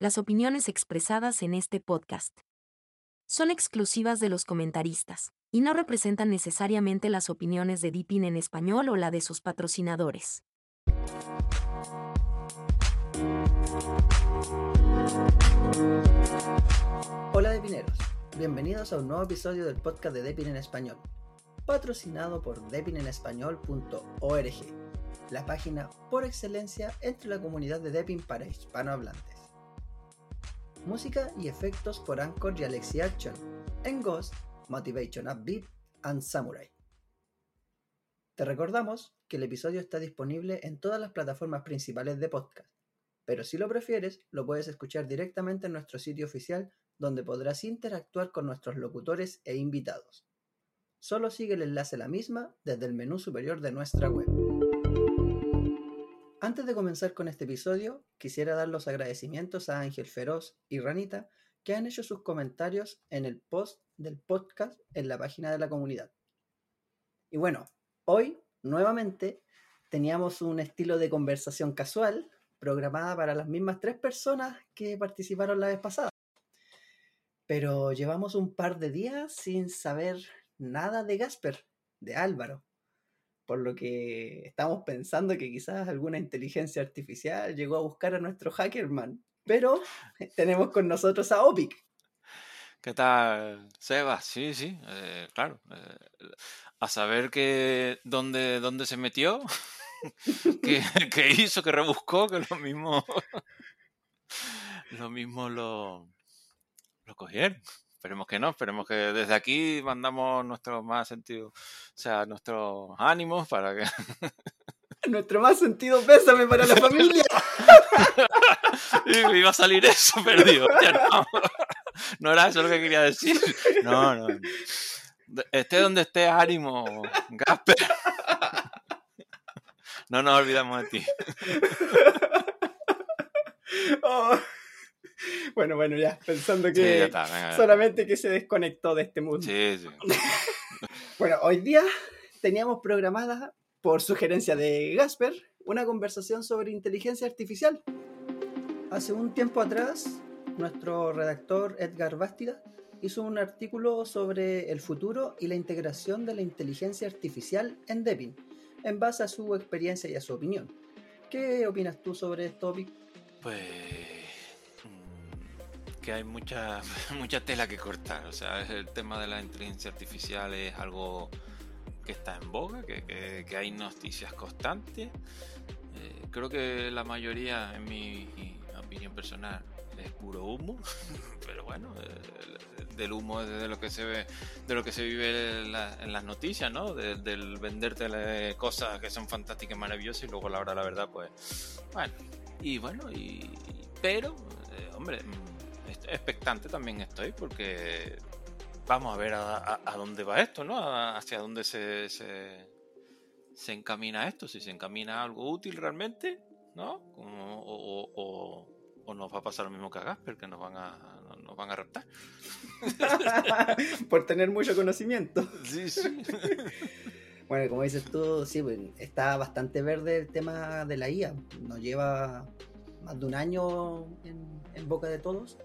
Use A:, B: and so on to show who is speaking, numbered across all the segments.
A: Las opiniones expresadas en este podcast son exclusivas de los comentaristas y no representan necesariamente las opiniones de Deepin en español o la de sus patrocinadores.
B: Hola Depineros, bienvenidos a un nuevo episodio del podcast de Depin en español, patrocinado por depinenespañol.org, la página por excelencia entre la comunidad de Depin para hispanohablantes. Música y efectos por Anchor y Alexi Action, en Ghost, Motivation Upbeat and Samurai. Te recordamos que el episodio está disponible en todas las plataformas principales de podcast, pero si lo prefieres, lo puedes escuchar directamente en nuestro sitio oficial donde podrás interactuar con nuestros locutores e invitados. Solo sigue el enlace a la misma desde el menú superior de nuestra web. Antes de comenzar con este episodio, quisiera dar los agradecimientos a Ángel Feroz y Ranita que han hecho sus comentarios en el post del podcast en la página de la comunidad. Y bueno, hoy nuevamente teníamos un estilo de conversación casual programada para las mismas tres personas que participaron la vez pasada. Pero llevamos un par de días sin saber nada de Gasper, de Álvaro. Por lo que estamos pensando que quizás alguna inteligencia artificial llegó a buscar a nuestro hackerman. Pero tenemos con nosotros a Opic.
C: ¿Qué tal, Seba? Sí, sí, eh, claro. Eh, a saber que dónde, dónde se metió, qué, hizo, que rebuscó, que lo mismo, lo mismo lo, lo cogieron. Esperemos que no, esperemos que desde aquí mandamos nuestro más sentido, o sea, nuestros ánimos para que...
B: Nuestro más sentido pésame para la familia.
C: y iba a salir eso, perdido. no. no era eso lo que quería decir. No, no. Esté donde esté, ánimo, Gasper. No nos olvidamos de ti.
B: Oh. Bueno, bueno, ya, pensando que solamente que se desconectó de este mundo.
C: Sí, sí.
B: bueno, hoy día teníamos programada, por sugerencia de Gasper, una conversación sobre inteligencia artificial. Hace un tiempo atrás, nuestro redactor Edgar Bastida hizo un artículo sobre el futuro y la integración de la inteligencia artificial en Debian, en base a su experiencia y a su opinión. ¿Qué opinas tú sobre esto, topic?
C: Pues hay mucha, mucha tela que cortar. O sea, el tema de la inteligencia artificial es algo que está en boga, que, hay noticias constantes. Eh, creo que la mayoría, en mi opinión personal, es puro humo, pero bueno, del humo es de lo que se ve, de lo que se vive en, las noticias, ¿no? del venderte cosas que son fantásticas y maravillosas y luego a la hora la verdad, pues, bueno, y bueno, y pero, eh, hombre, expectante también estoy porque vamos a ver a, dónde va esto, ¿no? hacia dónde se, se, encamina esto, si se encamina algo útil realmente, ¿no? o, nos va a pasar lo mismo que a Gasper, que nos van a, nos van a raptar.
B: Por tener mucho conocimiento.
C: Sí, sí.
B: bueno, como dices tú, sí, pues, está bastante verde el tema de la IA. Nos lleva más de un año en, en boca de todos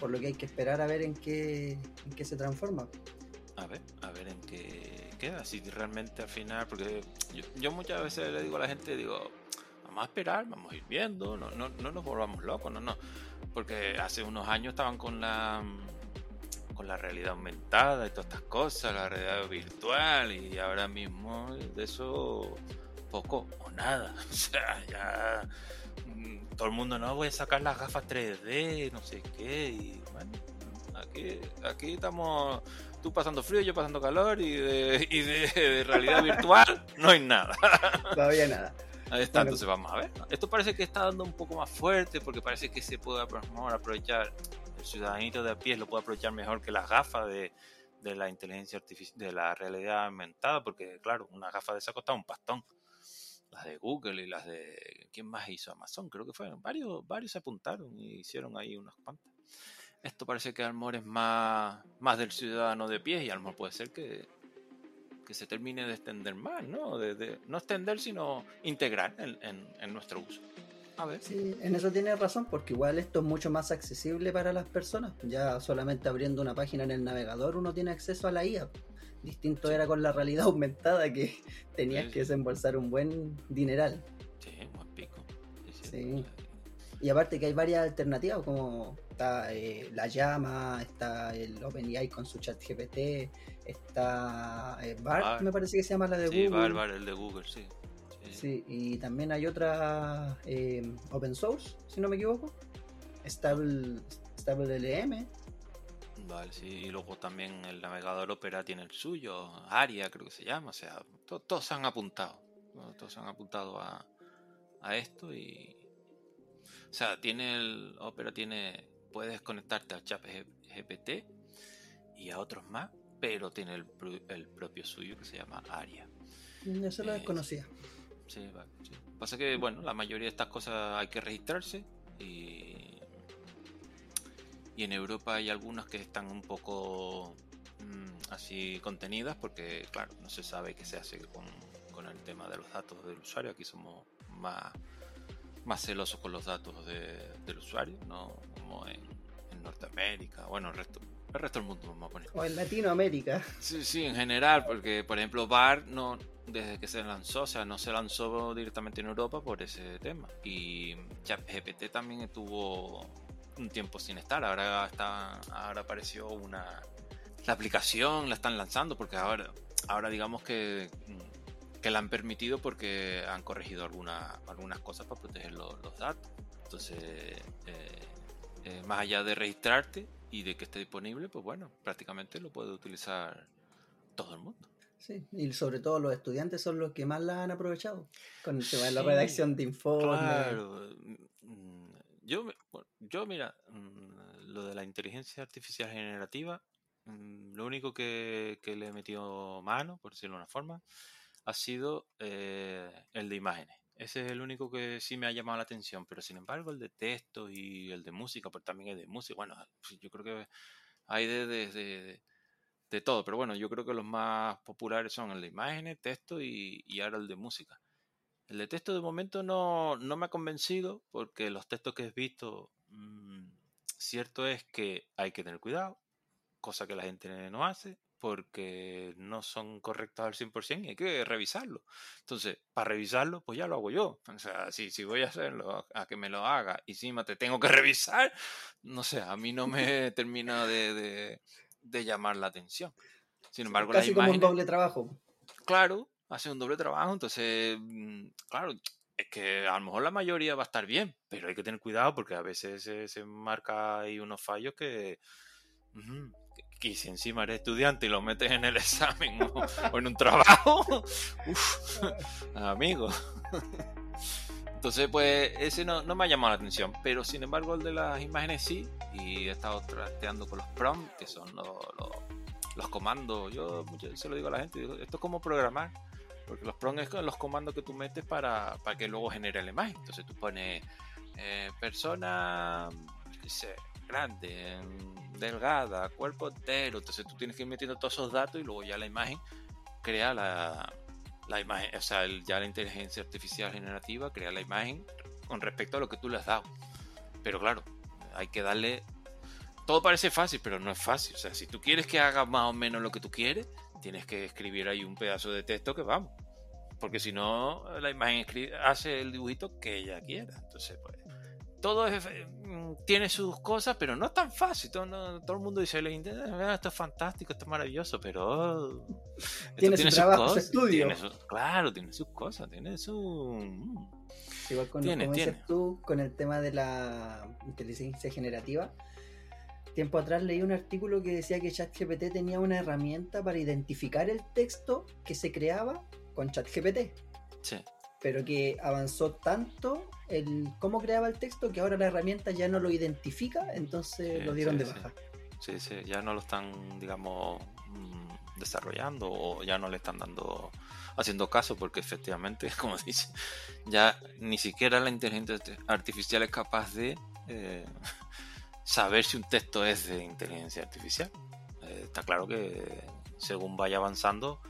B: por lo que hay que esperar a ver en qué, en qué se transforma.
C: A ver, a ver en qué queda, si realmente al final, porque yo, muchas veces le digo a la gente, digo, vamos a esperar, vamos a ir viendo, no, no, no nos volvamos locos, no, no, porque hace unos años estaban con la con la realidad aumentada y todas estas cosas, la realidad virtual y ahora mismo de eso poco o nada, o sea, ya todo el mundo, no, voy a sacar las gafas 3D, no sé qué, y bueno, aquí, aquí estamos tú pasando frío, yo pasando calor, y de, y de, realidad virtual no hay nada.
B: Todavía nada.
C: Ahí está, entonces vamos a ver. Esto parece que está dando un poco más fuerte porque parece que se puede aprovechar, el ciudadanito de a pie lo puede aprovechar mejor que las gafas de, de la inteligencia artificial, de la realidad aumentada, porque claro, una gafa de esa costaba un pastón las de Google y las de. ¿Quién más hizo? Amazon, creo que fueron. Varios, varios se apuntaron y hicieron ahí unas cuantas. Esto parece que Almor es más, más del ciudadano de pie y Almor puede ser que, que se termine de extender más, ¿no? De, no extender, sino integrar en, en, nuestro uso. A ver.
B: Sí, en eso tienes razón, porque igual esto es mucho más accesible para las personas. Ya solamente abriendo una página en el navegador uno tiene acceso a la IA. Distinto era con la realidad aumentada que tenías
C: Sí,
B: que
C: sí.
B: desembolsar un buen dineral.
C: Sí, buen pico. Sí, sí.
B: Sí. Y aparte que hay varias alternativas, como está eh, la llama, está el OpenAI con su chat GPT, está eh, Bart,
C: Bart.
B: me parece que se llama la de
C: Sí,
B: Google.
C: Bárbaro, el de Google, sí. Sí.
B: Sí, y también hay otra eh, open source, si no me equivoco. Stable, Stable LM.
C: Vale, sí. Y luego también el navegador Opera tiene el suyo, Aria creo que se llama. O sea, to- todos se han apuntado. Todos se han apuntado a, a esto y... O sea, tiene el Opera tiene... Puedes conectarte al chat GPT y a otros más, pero tiene el, pro- el propio suyo que se llama Aria.
B: Eso lo
C: Eh,
B: desconocía.
C: Sí, vale, sí. Pasa que, bueno, la mayoría de estas cosas hay que registrarse y, y en Europa hay algunas que están un poco mm, así contenidas porque, claro, no se sabe qué se hace con, con el tema de los datos del usuario. Aquí somos más, más celosos con los datos de- del usuario, no como en, en Norteamérica, bueno, el resto, el resto del mundo vamos a poner.
B: O en Latinoamérica.
C: Sí, sí, en general, porque por ejemplo Bar no, desde que se lanzó, o sea, no se lanzó directamente en Europa por ese tema. Y ChatGPT también estuvo un tiempo sin estar. Ahora está, ahora apareció una la aplicación, la están lanzando porque ahora, ahora digamos que, que la han permitido porque han corregido algunas algunas cosas para proteger lo- los datos. Entonces, eh, eh, más allá de registrarte y de que esté disponible, pues bueno, prácticamente lo puede utilizar todo el mundo.
B: Sí, y sobre todo los estudiantes son los que más la han aprovechado. Con el tema de la redacción de informes.
C: Claro. Yo, yo mira, mm, lo de la inteligencia artificial generativa, mm, lo único que, que le he metido mano, por decirlo de una forma, ha sido eh, el de imágenes. Ese es el único que sí me ha llamado la atención, pero sin embargo el de texto y el de música, pues también es de música. Bueno, pues yo creo que hay de, de, de- de todo, pero bueno, yo creo que los más populares son el de imágenes, texto y, y ahora el de música. El de texto de momento no, no me ha convencido porque los textos que he visto, mm, cierto es que hay que tener cuidado, cosa que la gente no hace porque no son correctos al 100% y hay que revisarlo. Entonces, para revisarlo, pues ya lo hago yo. O sea, si, si voy a hacerlo a que me lo haga y encima te tengo que revisar, no sé, a mí no me termina de, de- de llamar la atención. Sin embargo, las
B: Casi como un
C: imágenes
B: doble trabajo.
C: claro, hace un doble trabajo, entonces, mm, claro, es que a lo mejor la mayoría va a estar bien, pero hay que tener cuidado porque a veces se, marca ahí unos fallos que, que, si encima eres estudiante y lo metes en el examen o, en un trabajo, uf, amigo. Entonces, pues ese no, no me ha llamado la atención, pero sin embargo el de las imágenes sí, y he estado trasteando con los prompts, que son los, los, comandos. Yo veces se lo digo a la gente, digo, esto es como programar, porque los prompts es los comandos que tú metes para, para que luego genere la imagen. Entonces tú pones eh, persona, grande, delgada, cuerpo entero, entonces tú tienes que ir metiendo todos esos datos y luego ya la imagen crea la, la imagen, o sea, ya la inteligencia artificial generativa crea la imagen con respecto a lo que tú le has dado. Pero claro, hay que darle... Todo parece fácil, pero no es fácil. O sea, si tú quieres que haga más o menos lo que tú quieres, tienes que escribir ahí un pedazo de texto que vamos. Porque si no, la imagen hace el dibujito que ella quiera. Entonces, pues, todo es, eh, mm, tiene sus cosas, pero no es tan fácil. Todo, no- todo el mundo dice, "Le inter- ah, esto es fantástico, esto es maravilloso, pero...
B: Tiene su
C: sus
B: trabajo, su
C: cosas,
B: estudio.
C: tiene sus- claro, tiene sus cosas, tiene su... mm,
B: Igual con,
C: Tiene,
B: como dices
C: tiene.
B: tú, con el tema de la inteligencia generativa. Tiempo atrás leí un artículo que decía que ChatGPT tenía una herramienta para identificar el texto que se creaba con ChatGPT,
C: Sí,
B: pero que avanzó tanto el cómo creaba el texto que ahora la herramienta ya no lo identifica, entonces
C: Sí,
B: lo dieron
C: sí,
B: de baja.
C: sí, sí, ya no lo están, digamos, mm, desarrollando o ya no le están dando haciendo caso porque efectivamente, como dice, ya ni siquiera la inteligencia arti- artificial es capaz de eh, saber si un texto es de inteligencia artificial. Eh, está claro que según vaya avanzando,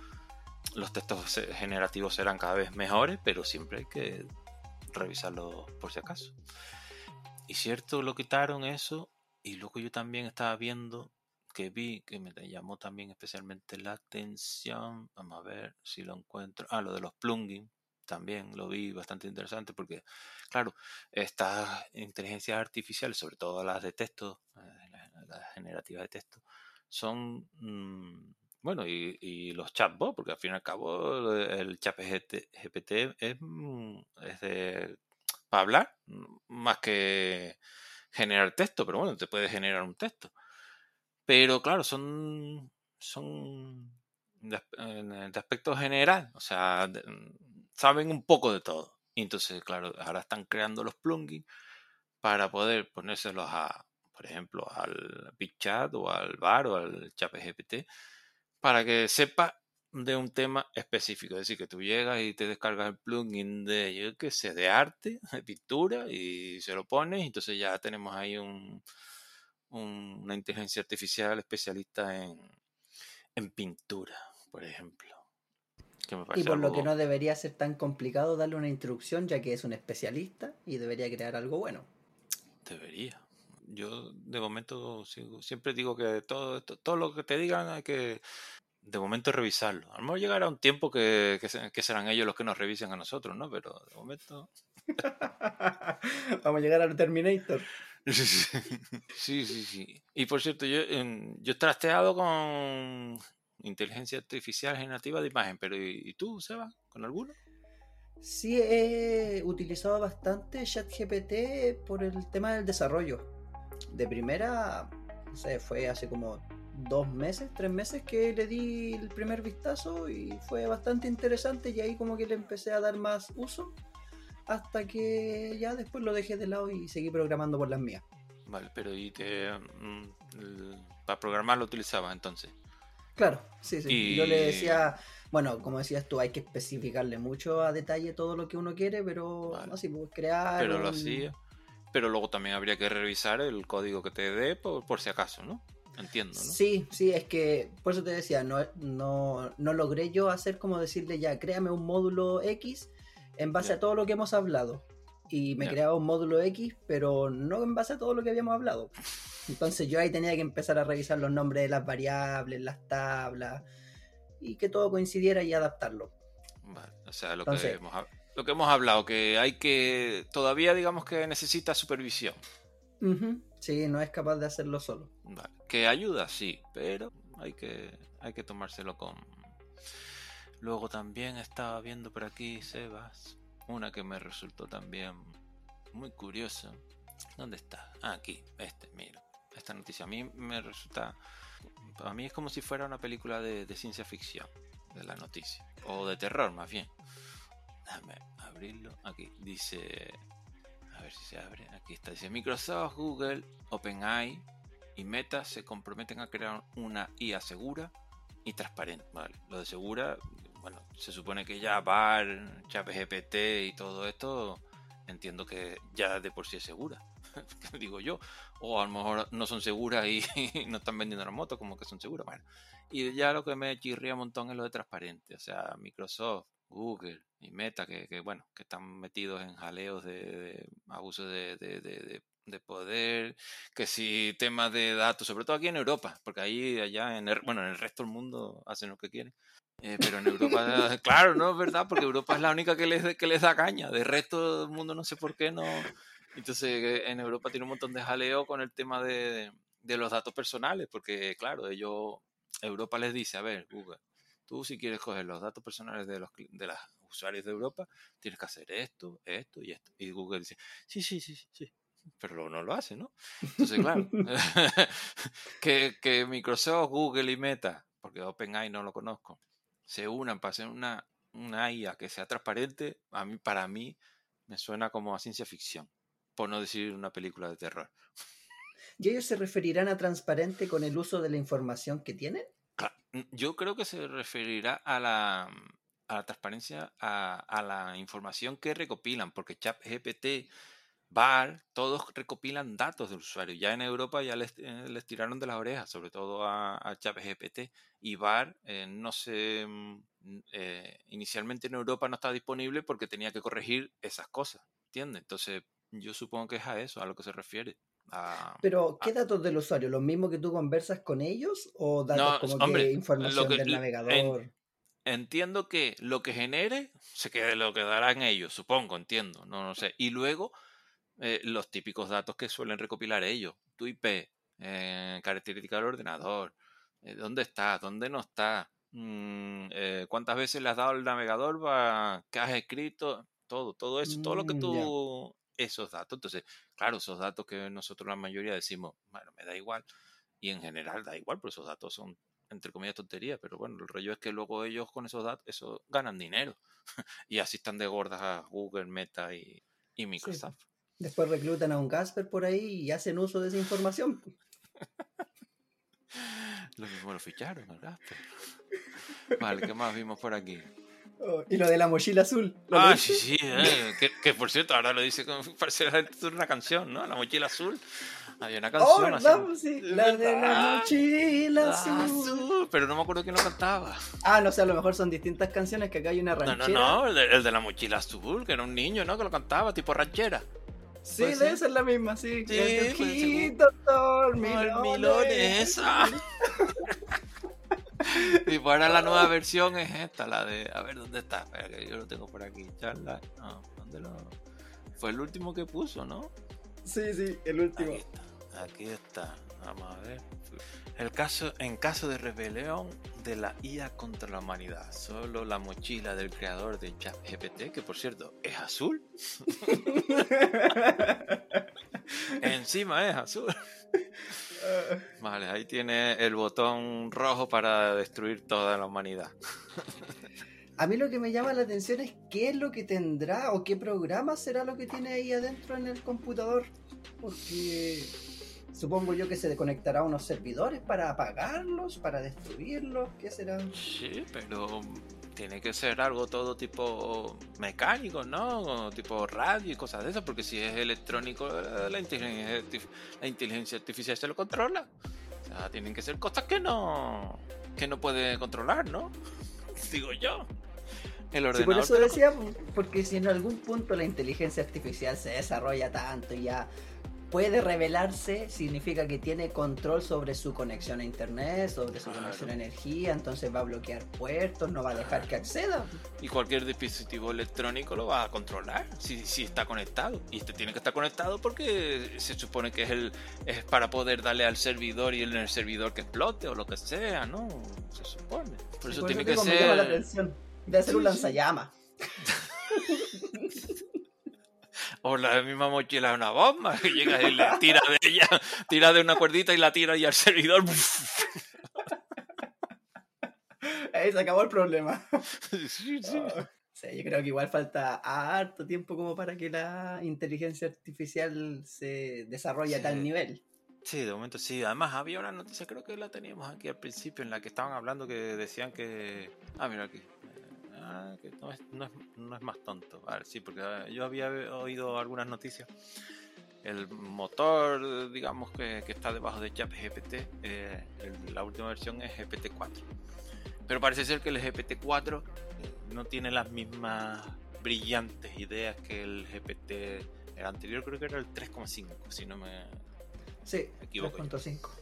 C: los textos generativos serán cada vez mejores, pero siempre hay que revisarlo por si acaso. Y cierto, lo quitaron eso. Y luego yo también estaba viendo que vi que me llamó también especialmente la atención. Vamos a ver si lo encuentro. Ah, lo de los plugins. También lo vi bastante interesante porque, claro, estas inteligencias artificiales, sobre todo las de texto, eh, las generativas de texto, son, mm, bueno, y, los chatbots, porque al fin y al cabo el chat GPT es, mm, es de, para hablar, mm, más que generar texto, pero bueno, te puede generar un texto. Pero claro, son, son de, aspecto general, o sea, saben un poco de todo. Entonces, claro, ahora están creando los plugins para poder ponérselos a, por ejemplo, al Big Chat o al VAR o al Chat GPT, para que sepa de un tema específico. Es decir, que tú llegas y te descargas el plugin de, yo qué sé, de arte, de pintura, y se lo pones, entonces ya tenemos ahí un, una inteligencia artificial especialista en, en pintura, por ejemplo.
B: Y por lo que no debería ser tan complicado darle una instrucción, ya que es un especialista y debería crear algo bueno.
C: Debería. Yo de momento siempre digo que todo, todo lo que te digan hay que de momento revisarlo. A lo mejor llegará un tiempo que, que, serán ellos los que nos revisen a nosotros, ¿no? Pero de momento...
B: Vamos a llegar al Terminator.
C: Sí, sí, sí. Y por cierto, yo, yo he trasteado con inteligencia artificial generativa de imagen, pero ¿y, tú, Seba? ¿Con alguno?
B: Sí, he utilizado bastante ChatGPT por el tema del desarrollo. De primera, no sé, fue hace como dos meses, tres meses que le di el primer vistazo y fue bastante interesante y ahí como que le empecé a dar más uso hasta que ya después lo dejé de lado y seguí programando por las mías.
C: Vale, pero ¿y te, mm, para programar lo utilizabas entonces?
B: Claro, sí, sí. Yo le decía, bueno, como decías tú, hay que especificarle mucho a detalle todo lo que uno quiere, pero así, pues crear.
C: Pero lo hacía. Pero luego también habría que revisar el código que te dé por, si acaso, ¿no? Entiendo, ¿no?
B: Sí, sí, es que por eso te decía, no, no, no logré yo hacer como decirle ya, créame un módulo X en base a todo lo que hemos hablado. Y me creaba un módulo X, pero no en base a todo lo que habíamos hablado. Entonces yo ahí tenía que empezar a revisar los nombres de las variables, las tablas, y que todo coincidiera y adaptarlo.
C: Vale, o sea, lo, que hemos, lo que hemos hablado, que hay que, todavía digamos que necesita supervisión.
B: Sí, no es capaz de hacerlo solo.
C: Vale. Que ayuda, sí, pero hay que, hay que tomárselo con, Luego también estaba viendo por aquí, Sebas, una que me resultó también muy curiosa. ¿Dónde está? Ah, aquí, este, mira. Esta noticia a mí me resulta... A mí es como si fuera una película de, ciencia ficción, de la noticia. O de terror, más bien. Déjame abrirlo. Aquí dice... A ver si se abre. Aquí está. Dice Microsoft, Google, OpenAI y Meta se comprometen a crear una IA segura y transparente. Lo de segura bueno, se supone que ya VAR, ChatGPT y todo esto, entiendo que ya de por sí es segura, digo yo. O a lo mejor no son seguras y, no están vendiendo la moto como que son seguras. Bueno, y ya lo que me chirría un montón es lo de transparente. O sea, Microsoft, Google y Meta, que, bueno, que están metidos en jaleos de, abuso de, de, poder, que si temas de datos, sobre todo aquí en Europa, porque ahí, allá, en el, bueno, en el resto del mundo hacen lo que quieren. Eh, pero en Europa, claro, no es verdad, porque Europa es la única que les, que les da caña. De resto del mundo no sé por qué no. Entonces en Europa tiene un montón de jaleo con el tema de, de los datos personales, porque claro, ellos, Europa les dice, a ver, Google, tú si quieres coger los datos personales de los, de los usuarios de Europa, tienes que hacer esto, esto y esto. Y Google dice, sí, sí, sí, sí, pero no lo hace, ¿no? Entonces, claro, que, que Microsoft, Google y Meta, porque OpenAI no lo conozco, se unan para hacer una, una IA que sea transparente, a mí, para mí me suena como a ciencia ficción, por no decir una película de terror.
B: ¿Y ellos se referirán a transparente con el uso de la información que tienen?
C: Yo creo que se referirá a la, a la transparencia, a, a, la información que recopilan, porque ChatGPT VAR, todos recopilan datos del usuario. Ya en Europa ya les, eh, les tiraron de las orejas, sobre todo a, a GPT. Y VAR eh, no se. Mm, eh, inicialmente en Europa no estaba disponible porque tenía que corregir esas cosas. ¿entiendes? Entonces, yo supongo que es a eso, a lo que se refiere.
B: Pero, ¿qué datos del usuario? ¿Los mismos que tú conversas con ellos? ¿O datos como que información del navegador?
C: entiendo que lo que genere se quede, lo quedarán ellos, supongo, entiendo, no, no sé. Y luego, eh, los típicos datos que suelen recopilar ellos. Tu IP, eh, característica del ordenador, eh, dónde está, dónde no está, mm, cuántas veces le has dado al navegador, va, qué has escrito, todo, todo eso, todo lo que mm, tú esos datos. Entonces, claro, esos datos que nosotros la mayoría decimos, bueno, me da igual, y en general da igual, pero esos datos son, entre comillas, tonterías, pero bueno, el rollo es que luego ellos con esos datos, eso ganan dinero, y así están de gordas a Google, Meta y, Microsoft.
B: Después reclutan a un Casper por ahí y hacen uso de esa información.
C: lo mismo lo ficharon, ¿verdad? Vale, ¿qué más vimos por aquí?
B: Oh, y lo de la mochila azul.
C: Ah, sí, sí. Eh, que, por cierto, ahora lo dice como parece una canción, ¿no? La mochila azul. Había una
B: oh,
C: canción
B: Sí. La de la mochila
C: ah, azul. Pero no me acuerdo quién lo cantaba.
B: Ah, no sé, a lo mejor son distintas canciones que acá hay una ranchera.
C: No, no, no, el de, la mochila azul, que era un niño, ¿no? Que lo cantaba, tipo ranchera.
B: Sí, debe ser la misma, sí.
C: Sí, milones. y para la nueva versión es esta, la de. A ver, ¿dónde está? yo lo tengo por aquí. Charla. No, ¿dónde lo.? Fue el último que puso, ¿no?
B: Sí, sí, el último.
C: Aquí está. Aquí está. Vamos a ver. El caso, en caso de rebelión de la IA contra la humanidad, solo la mochila del creador de ChatGPT, que por cierto es azul. Encima es azul. Vale, ahí tiene el botón rojo para destruir toda la humanidad.
B: A mí lo que me llama la atención es qué es lo que tendrá o qué programa será lo que tiene ahí adentro en el computador. Porque supongo yo que se desconectará unos servidores para apagarlos, para destruirlos, ¿qué será?
C: Sí, pero tiene que ser algo todo tipo mecánico, ¿no? Tipo radio y cosas de eso, porque si es electrónico, la inteligencia, la inteligencia artificial se lo controla. O sea, tienen que ser cosas que no, que no puede controlar, ¿no? Digo yo.
B: El ordenador. por eso decía, porque si en algún punto la inteligencia artificial se desarrolla tanto y ya puede revelarse significa que tiene control sobre su conexión a internet, sobre su conexión a energía, entonces va a bloquear puertos, no va a dejar que acceda.
C: Y cualquier dispositivo electrónico lo va a controlar si, si está conectado. Y este tiene que estar conectado porque se supone que es el es para poder darle al servidor y en el servidor que explote o lo que sea, ¿no? Se supone. Por eso tiene que ser.
B: la atención de hacer un lanzallamas.
C: o la misma mochila de una bomba, que llega y le tira de ella, tira de una cuerdita y la tira y al servidor.
B: Ahí se acabó el problema. Sí, sí. Oh, yo creo que igual falta harto tiempo como para que la inteligencia artificial se desarrolle a tal nivel.
C: Sí, de momento sí. Además, había una noticia, creo que la teníamos aquí al principio, en la que estaban hablando que decían que. Ah, mira aquí. Ah, que no es, no, es, no es, más tonto. Sí, porque ah, yo había oído algunas noticias. El motor, digamos, que, que está debajo de ChatGPT, eh, la última versión es GPT-4. Pero parece ser que el GPT-4 eh, no tiene las mismas brillantes ideas que el GPT. El anterior creo que era el 3,5, si no me,
B: sí, equivoco. 3.5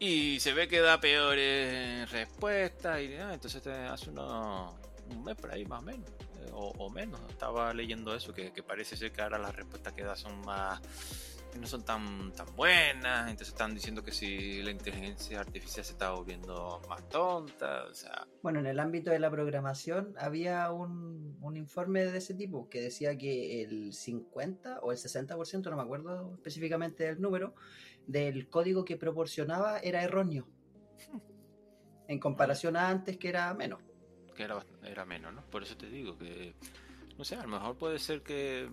C: y se ve que da peores respuestas y entonces te hace unos un mes por ahí más o menos, eh, o, menos. Estaba leyendo eso, que, parece ser que ahora las respuestas que da son más que no son tan, tan buenas, entonces están diciendo que si la inteligencia artificial se está volviendo más tonta, o sea...
B: Bueno, en el ámbito de la programación había un, un informe de ese tipo que decía que el 50 o el 60%, no me acuerdo específicamente del número, del código que proporcionaba era erróneo, en comparación a antes que era menos
C: era, era menos, ¿no? Por eso te digo que, no sé, a lo mejor puede ser que,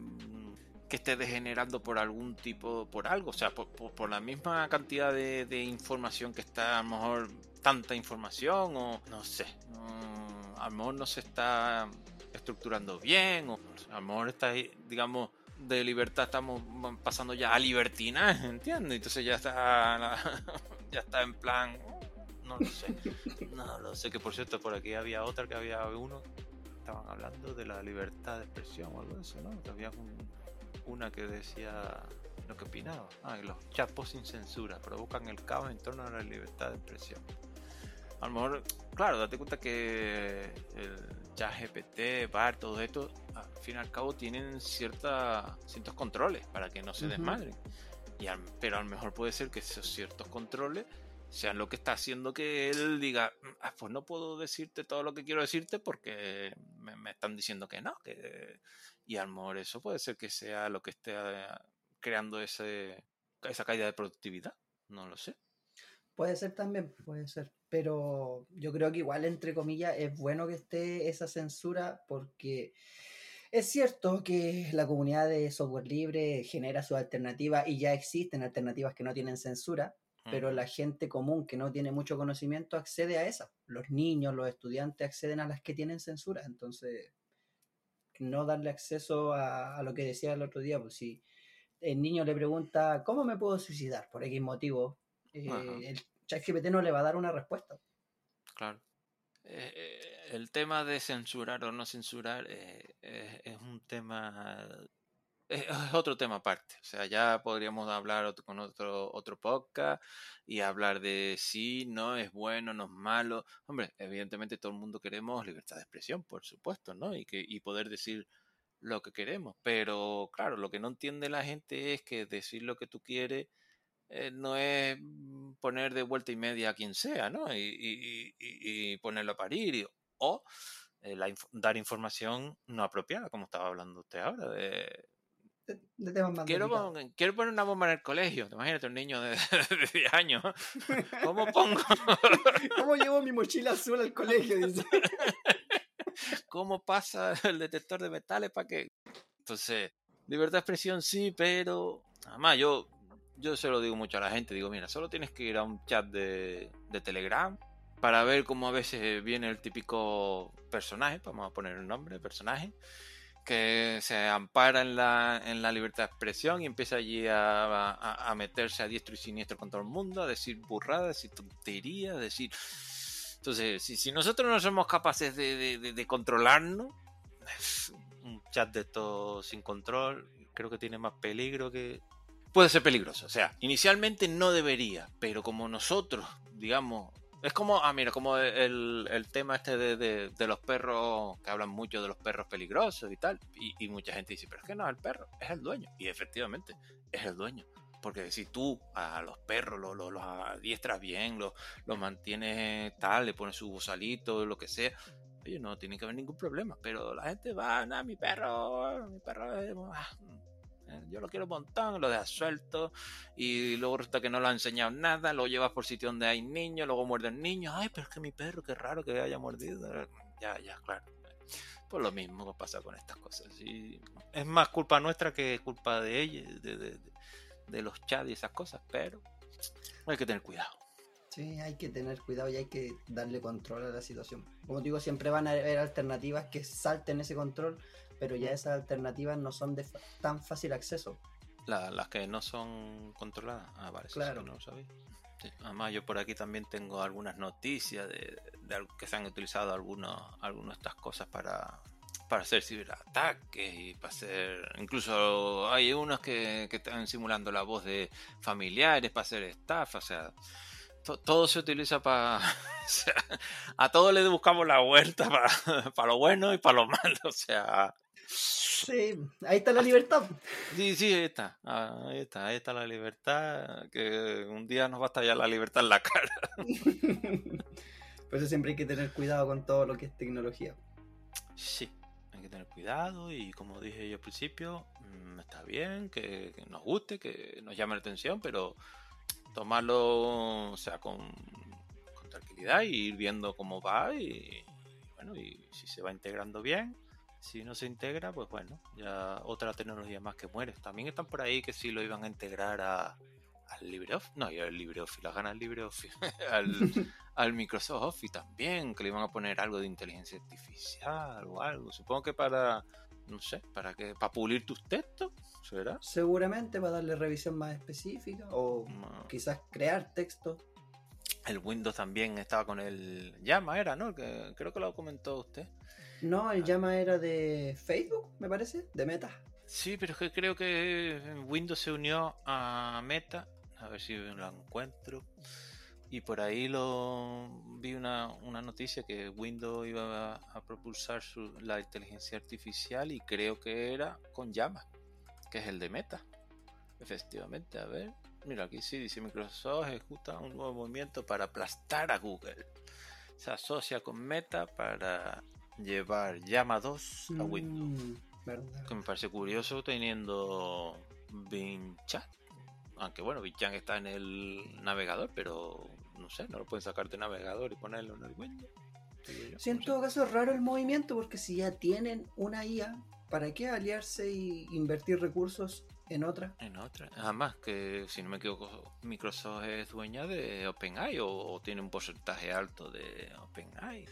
C: que esté degenerando por algún tipo, por algo, o sea, por, la misma cantidad de, información que está, a lo mejor tanta información, o no sé, a lo mejor no se está estructurando bien, o a lo mejor está, digamos, de libertad estamos pasando ya a libertinaje, ¿entiendes? Entonces ya está, ya está en plan, no lo sé. No lo sé, que por cierto, por aquí había otra que había uno estaban hablando de la libertad de expresión o algo de eso, ¿no? Había una que decía lo que opinaba. Ah, los chapos sin censura provocan el caos en torno a la libertad de expresión. A lo mejor, claro, date cuenta que el chat GPT, BAR, todo esto, al fin y al cabo tienen cierta, ciertos controles para que no se desmadren. Y pero a lo mejor puede ser que esos ciertos controles sean lo que está haciendo que él diga, ah, pues no puedo decirte todo lo que quiero decirte porque me, están diciendo que no. Y a lo eso puede ser que sea lo que esté creando ese, esa caída de productividad. No lo sé.
B: Puede ser también, puede ser. Pero yo creo que igual, entre comillas, es bueno que esté esa censura porque es cierto que la comunidad de software libre genera su alternativa y ya existen alternativas que no tienen censura, pero la gente común que no tiene mucho conocimiento accede a esas. Los niños, los estudiantes acceden a las que tienen censura. Entonces, no darle acceso a, a lo que decía el otro día, pues si el niño le pregunta, ¿cómo me puedo suicidar? Por X motivo, eh, el ChatGPT no le va a dar una respuesta.
C: Claro. Eh, eh, el tema de censurar o no censurar es un tema es otro tema aparte. O sea, ya podríamos hablar con otro, otro podcast y hablar de si no es bueno, no es malo. Hombre, evidentemente todo el mundo queremos libertad de expresión, por supuesto, ¿no? Y, que, y poder decir lo que queremos. Pero claro, lo que no entiende la gente es que decir lo que tú quieres eh, no es mm, poner de vuelta y media a quien sea, ¿no? Y, y, ponerlo a parir. o eh, dar información no apropiada, como estaba hablando usted ahora, de, quiero, quiero, poner una bomba en el colegio. Imagínate un niño de, 10 años. ¿Cómo pongo?
B: ¿Cómo llevo mi mochila azul al colegio?
C: ¿Cómo pasa el detector de metales para qué? Entonces, libertad de expresión sí, pero además yo, yo se lo digo mucho a la gente. Digo, mira, solo tienes que ir a un chat de, de Telegram para ver cómo a veces viene el típico personaje, vamos a poner un nombre, personaje, que se ampara en la, en la libertad de expresión y empieza allí a, a, meterse a diestro y siniestro con todo el mundo, a decir burradas, decir tonterías, a decir... Entonces, si, si nosotros no somos capaces de, de, de, controlarnos, un chat de esto sin control creo que tiene más peligro que... Puede ser peligroso, o sea, inicialmente no debería, pero como nosotros, digamos, es como, ah, mira, como el, el tema este de, de, los perros, que hablan mucho de los perros peligrosos y tal, y, mucha gente dice, pero es que no es el perro, es el dueño. Y efectivamente, es el dueño. Porque si tú a los perros los, los, adiestras bien, los, los mantienes tal, le pones su bozalito, lo que sea, oye, no tiene que haber ningún problema. Pero la gente va, nada, mi perro, mi perro ah, eh, yo lo quiero un montón, lo dejas suelto y luego resulta que no lo ha enseñado nada, lo llevas por sitio donde hay niños, luego muerden niños, ay, pero es que mi perro, qué raro que haya mordido. Ya, ya, claro. Pues lo mismo pasa con estas cosas. Y es más culpa nuestra que culpa de ellos, de, de, los chats y esas cosas, pero hay que tener cuidado.
B: Sí, hay que tener cuidado y hay que darle control a la situación. Como digo, siempre van a haber alternativas que salten ese control pero ya esas alternativas no son de tan fácil acceso.
C: las que no son controladas. Ah, vale, claro. no lo sabía. Además, yo por aquí también tengo algunas noticias de, que se han utilizado algunos, algunas de estas cosas para, para hacer ciberataques y para hacer. Incluso hay unos que, que están simulando la voz de familiares para hacer estafa. O sea, todo se utiliza para. a todo le buscamos la vuelta para, para lo bueno y para lo malo. O sea.
B: Sí, ahí está la libertad.
C: Sí, sí, ahí está. Ahí está, ahí está la libertad. Que un día nos va a estallar la libertad en la cara.
B: Por eso siempre hay que tener cuidado con todo lo que es tecnología.
C: Sí, hay que tener cuidado y como dije yo al principio, mm, está bien que, nos guste, que nos llame la atención, pero tomarlo, o sea, con, con tranquilidad y ir viendo cómo va y bueno, y si se va integrando bien si no se integra, pues bueno, ya otra tecnología más que muere. También están por ahí que sí lo iban a integrar a, al LibreOffice, no, y al LibreOffice, las ganas LibreOffice, al, al Microsoft Office también, que le iban a poner algo de inteligencia artificial o algo. Supongo que para, no sé, para que para pulir tus textos, ¿será?
B: Seguramente para darle revisión más específica o quizás crear textos.
C: el Windows también estaba con el llama, era, ¿no? Que, creo que lo comentó usted.
B: No, el llama era de Facebook, me parece, de Meta.
C: Sí, pero es que creo que Windows se unió a Meta. A ver si lo encuentro. Y por ahí lo vi una, una noticia que Windows iba a, propulsar su, la inteligencia artificial y creo que era con llama, que es el de Meta. Efectivamente, a ver. Mira, aquí sí dice Microsoft ejecuta un nuevo movimiento para aplastar a Google. Se asocia con Meta para llevar Llama 2 a Windows. Mm, que me parece curioso teniendo Bing Chat. Aunque bueno, Bing Chat está en el navegador, pero no sé, no lo pueden sacar de navegador y ponerlo en el Windows.
B: Sí, en todo caso es raro el movimiento porque si ya tienen una IA, ¿para qué aliarse y invertir recursos en otra.
C: En otra. Además, que si no me equivoco, Microsoft es dueña de OpenAI o, tiene un porcentaje alto de OpenAI.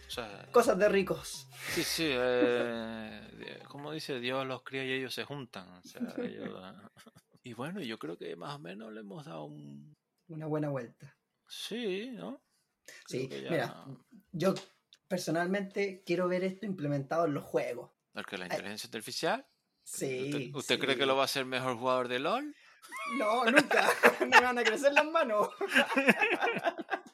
B: Cosas de ricos.
C: Sí, sí. Eh, como dice Dios, los cría y ellos se juntan. y bueno, yo creo que más o menos le hemos dado
B: una buena vuelta.
C: Sí, ¿no?
B: sí, mira, yo personalmente quiero ver esto implementado en los juegos.
C: Porque la inteligencia artificial
B: Sí.
C: ¿Usted, cree que lo va a ser mejor jugador de LOL?
B: No, nunca. me van a crecer las manos.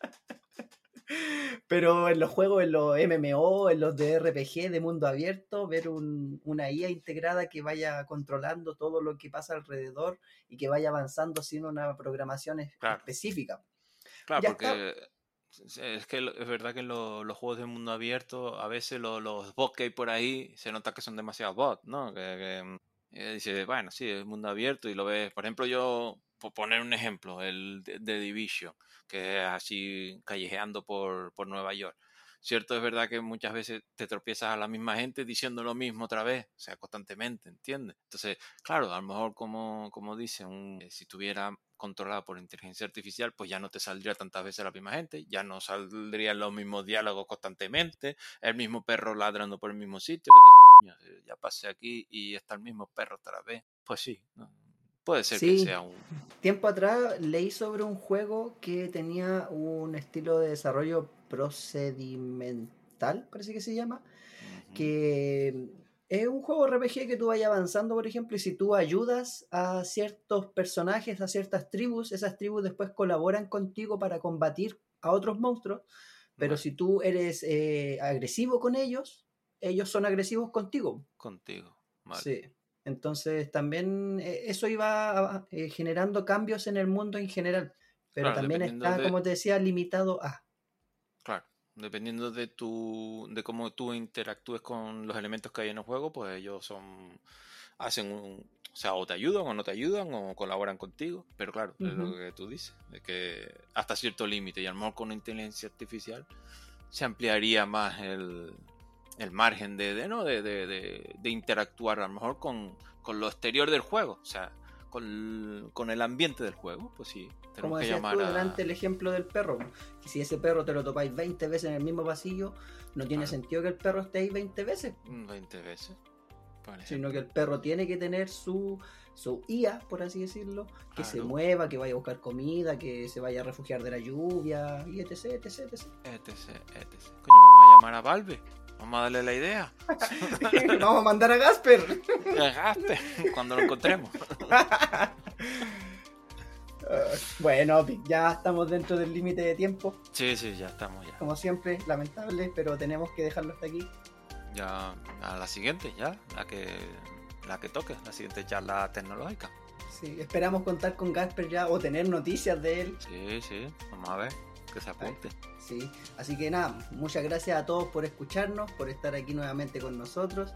B: Pero en los juegos, en los MMO, en los de RPG de mundo abierto, ver una IA integrada que vaya controlando todo lo que pasa alrededor y que vaya avanzando sin una programación específica.
C: Claro, porque es que es verdad que en los juegos de mundo abierto, a veces los bots que hay por ahí se nota que son demasiados bots, ¿no? Que, mm, eh, dice, bueno, sí, es mundo abierto y lo ves. Por ejemplo, yo, por poner un ejemplo, el de, Division, que es así callejeando por, por Nueva York. Cierto, es verdad que muchas veces te tropiezas a la misma gente diciendo lo mismo otra vez, o sea, constantemente, ¿entiendes? Entonces, claro, a lo mejor como, como dicen, eh, si tuviera controlada por inteligencia artificial, pues ya no te saldría tantas veces la misma gente, ya no saldrían los mismos diálogos constantemente, el mismo perro ladrando por el mismo sitio, que te eh, ya pasé aquí y está el mismo perro otra vez. Pues sí, puede ser que sea un...
B: Tiempo atrás leí sobre un juego que tenía un estilo de desarrollo procedimental, parece que se llama, que es un juego RPG que tú vayas avanzando, por ejemplo, y si tú ayudas a ciertos personajes, a ciertas tribus, esas tribus después colaboran contigo para combatir a otros monstruos, pero si tú eres eh, agresivo con ellos, ellos son agresivos contigo.
C: Contigo,
B: Sí. Entonces también eh, eso iba eh, generando cambios en el mundo en general, pero también está, como te decía, limitado a...
C: Dependiendo de tu de cómo tú interactúes con los elementos que hay en el juego, pues ellos son hacen un, o sea, o te ayudan o no te ayudan o colaboran contigo, pero claro, es lo que tú dices, de que hasta cierto límite y a lo mejor con inteligencia artificial se ampliaría más el, el margen de, de ¿no? De, de, de, interactuar a lo mejor con, con lo exterior del juego, o sea, con, con el ambiente del juego, pues sí,
B: como decías tú delante el ejemplo del perro, que si ese perro te lo topáis 20 veces en el mismo pasillo, no tiene sentido que el perro esté ahí 20 veces.
C: 20 mm, veces.
B: Sino que el perro tiene que tener su, su IA, por así decirlo, que se mueva, que vaya a buscar comida, que se vaya a refugiar de la lluvia, y etc, etc, etc.
C: etc, etc. Coño, vamos a llamar a Valve. Vamos a darle la idea.
B: vamos a mandar a Gasper.
C: A Gasper, cuando lo encontremos.
B: bueno, ya estamos dentro del límite de tiempo.
C: Sí, sí, ya estamos ya.
B: Como siempre, lamentable, pero tenemos que dejarlo hasta aquí.
C: Ya, a la siguiente, ya, la que, la que toque, la siguiente charla tecnológica.
B: Sí, esperamos contar con Gasper ya o tener noticias de él.
C: Sí, sí, vamos a ver, que se apunte.
B: Sí, así que nada, muchas gracias a todos por escucharnos, por estar aquí nuevamente con nosotros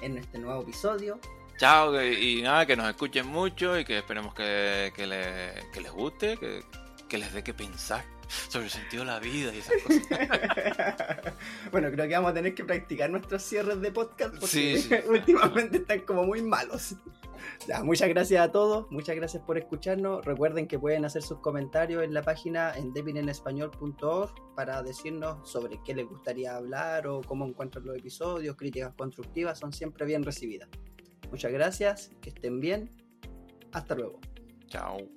B: en este nuevo episodio.
C: Chao y nada, que nos escuchen mucho y que esperemos que, que, les guste, que, que les dé que pensar sobre el sentido de la vida y esas cosas.
B: bueno, creo que vamos a tener que practicar nuestros cierres de podcast porque últimamente están como muy malos. Ya, muchas gracias a todos, muchas gracias por escucharnos. Recuerden que pueden hacer sus comentarios en la página en depinenespañol.org para decirnos sobre qué les gustaría hablar o cómo encuentran los episodios, críticas constructivas, son siempre bien recibidas. Muchas gracias, que estén bien. Hasta luego.
C: Chao.